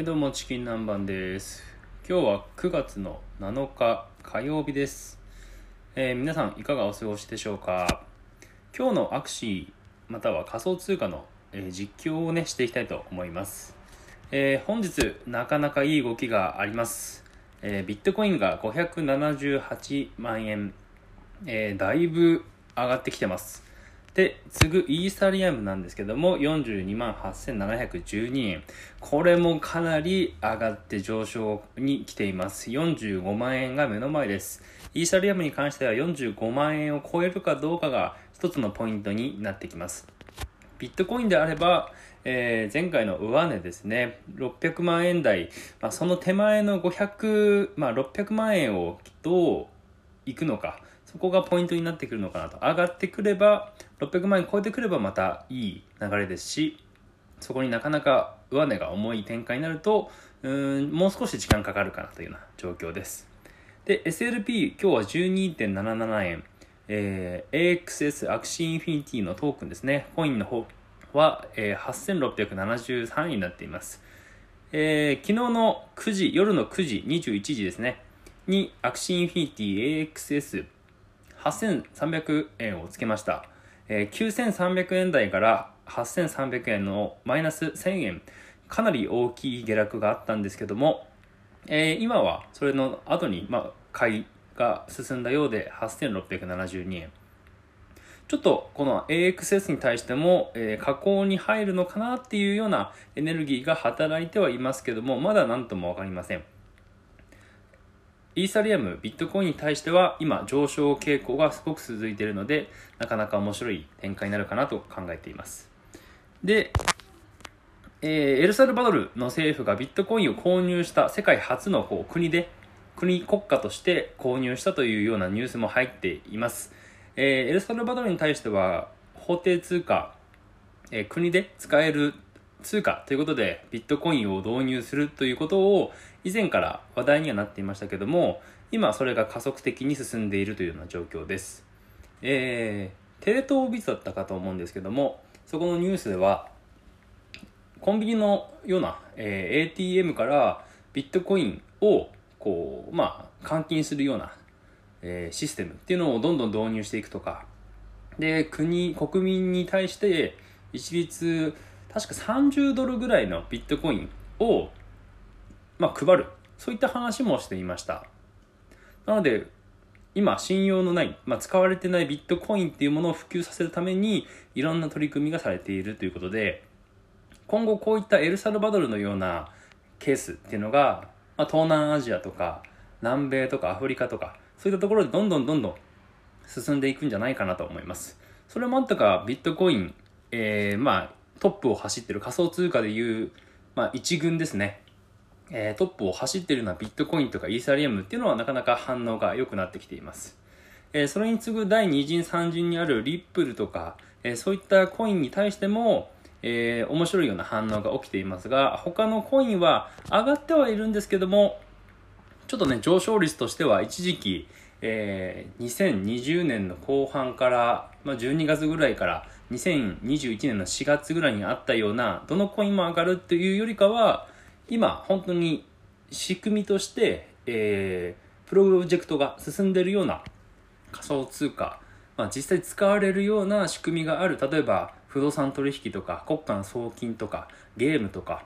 はいどうもチキン南蛮です。今日は9月の7日火曜日です、えー皆さんいかがお過ごしでしょうか？今日のアクシーまたは仮想通貨の、えー実況をねしていきたいと思います、えー本日なかなかいい動きがあります、えービットコインが578万円、えーだいぶ上がってきてます。で、次ぐイーサリアムなんですけども、42万8712円。これもかなり上がって上昇に来ています。45万円が目の前です。イーサリアムに関しては45万円を超えるかどうかが一つのポイントになってきます。ビットコインであれば、えー前回の上値ですね、600万円台、まあ、その手前の500、まあ、600万円をどういくのか、そこがポイントになってくるのかなと。上がってくれば、600万円超えてくればまたいい流れですし、そこになかなか上値が重い展開になると、うん、もう少し時間かかるかなというような状況です。で、SLP、今日は12.77円。えー AXS アクシーインフィニティのトークンですね。コインの方は、えー8673円になっています。えー昨日の9時、夜の9時、21時ですね。に、アクシーインフィニティ AXS 8300円をつけました。えー9300円台から8300円のマイナス1000円。かなり大きい下落があったんですけども、えー今はそれの後に、まあ、買いが進んだようで8672円。ちょっとこの AXS に対しても、えー、加工に入るのかなっていうようなエネルギーが働いてはいますけども、まだ何ともわかりません。イーサリアム、ビットコインに対しては今上昇傾向がすごく続いているので、なかなか面白い展開になるかなと考えています。で、えーエルサルバドルの政府がビットコインを購入した世界初のこう国で、国国家として購入したというようなニュースも入っています。えーエルサルバドルに対しては法定通貨、えー国で使える通貨ということでビットコインを導入するということを以前から話題にはなっていましたけども今それが加速的に進んでいるというような状況です、えーテレ東ビズだったかと思うんですけどもそこのニュースではコンビニのような、えー ATM からビットコインをこうまあ換金するような、えーシステムっていうのをどんどん導入していくとか。で国国民に対して一律確か30ドルぐらいのビットコインを、まあ、配る。そういった話もしていました。なので今信用のない、まあ、使われてないビットコインっていうものを普及させるためにいろんな取り組みがされているということで今後こういったエルサルバドルのようなケースっていうのが、まあ、東南アジアとか南米とかアフリカとかそういったところでどんどんどんどん進んでいくんじゃないかなと思います。それもあったかビットコイン、えーまあトップを走ってる仮想通貨でいう、まあ、一軍ですねえートップを走ってるようなビットコインとかイーサリアムっていうのはなかなか反応が良くなってきています。えーそれに次ぐ第2陣3陣にあるリップルとか、えーそういったコインに対しても、えー面白いような反応が起きていますが、他のコインは上がってはいるんですけども、ちょっとね、上昇率としては一時期、えー2020年の後半から、まあ、12月ぐらいから2021年の4月ぐらいにあったような、どのコインも上がるというよりかは、今、本当に仕組みとして、えープロジェクトが進んでいるような仮想通貨、まあ、実際使われるような仕組みがある、例えば不動産取引とか国家の送金とかゲームとか、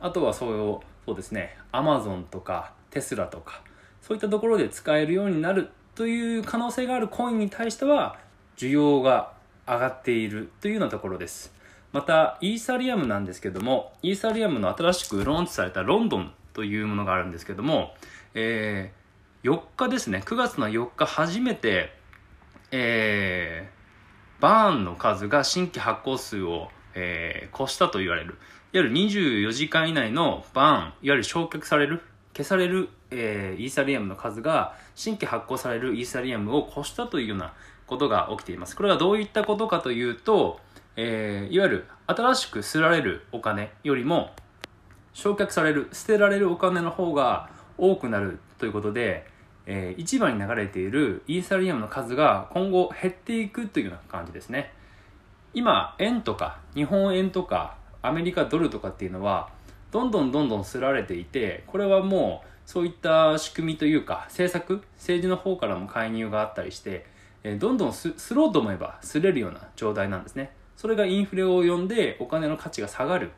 あとはそういう、そうですね、アマゾンとかテスラとか、そういったところで使えるようになるという可能性があるコインに対しては、需要が上がっているというようなところです。また、イーサリアムなんですけども、イーサリアムの新しくローンチされたロンドンというものがあるんですけども、えー4日ですね、9月の4日初めて、えーバーンの数が新規発行数を、えー越したと言われる。いわゆる24時間以内のバーン、いわゆる焼却される、消される、えーイーサリアムの数が新規発行されるイーサリアムを越したというようなことが起きています。これはどういったことかというと、えーいわゆる新しくすられるお金よりも焼却される、捨てられるお金の方が多くなるということで、えー市場に流れているイーサリアムの数が今後減っていくというような感じですね。今、円とか日本円とかアメリカドルとかっていうのは、どんどんどんどんすられていてこれはもうそういった仕組みというか政策政治の方からも介入があったりしてえどんどんすろうと思えばすれるような状態なんですね。それがインフレを呼んでお金の価値が下がる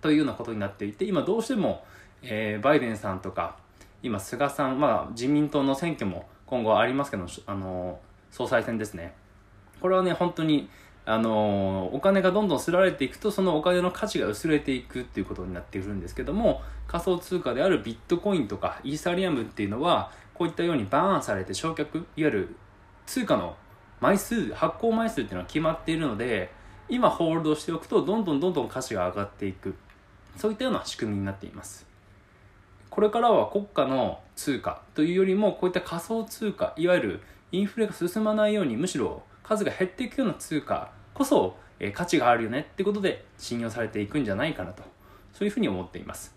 というようなことになっていて今どうしても、えー、バイデンさんとか今菅さん、まあ、自民党の選挙も今後ありますけど、あの総裁選ですね。これはね本当にあのお金がどんどんすられていくとそのお金の価値が薄れていくっていうことになってくるんですけども仮想通貨であるビットコインとかイーサリアムっていうのはこういったようにバーンされて焼却いわゆる通貨の枚数発行枚数っていうのは決まっているので今ホールドしておくとどんどんどんどん価値が上がっていく。そういったような仕組みになっています。これからは国家の通貨というよりもこういった仮想通貨いわゆるインフレが進まないようにむしろ数が減っていくような通貨こそ、価値があるよねってことで信用されていくんじゃないかなと。そういうふうに思っています。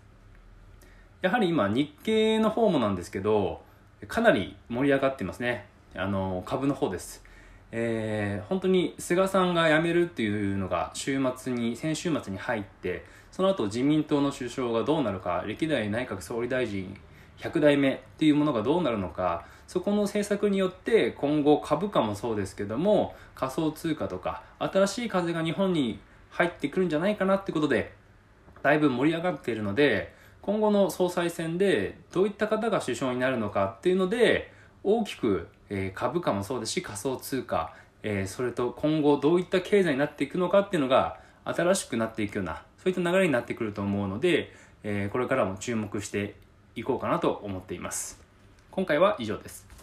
やはり今日経の方もなんですけどかなり盛り上がってますね。あの株の方です。えー、本当に菅さんが辞めるっていうのが週末に先週末に入ってその後自民党の首相がどうなるか歴代内閣総理大臣100代目っていうものがどうなるのかそこの政策によって今後株価もそうですけども仮想通貨とか新しい風が日本に入ってくるんじゃないかなってことでだいぶ盛り上がっているので今後の総裁選でどういった方が首相になるのかっていうので大きく、え、株価もそうですし仮想通貨、え、それと今後どういった経済になっていくのかっていうのが新しくなっていくようなそういった流れになってくると思うので、え、これからも注目していこうかなと思っています。今回は以上です。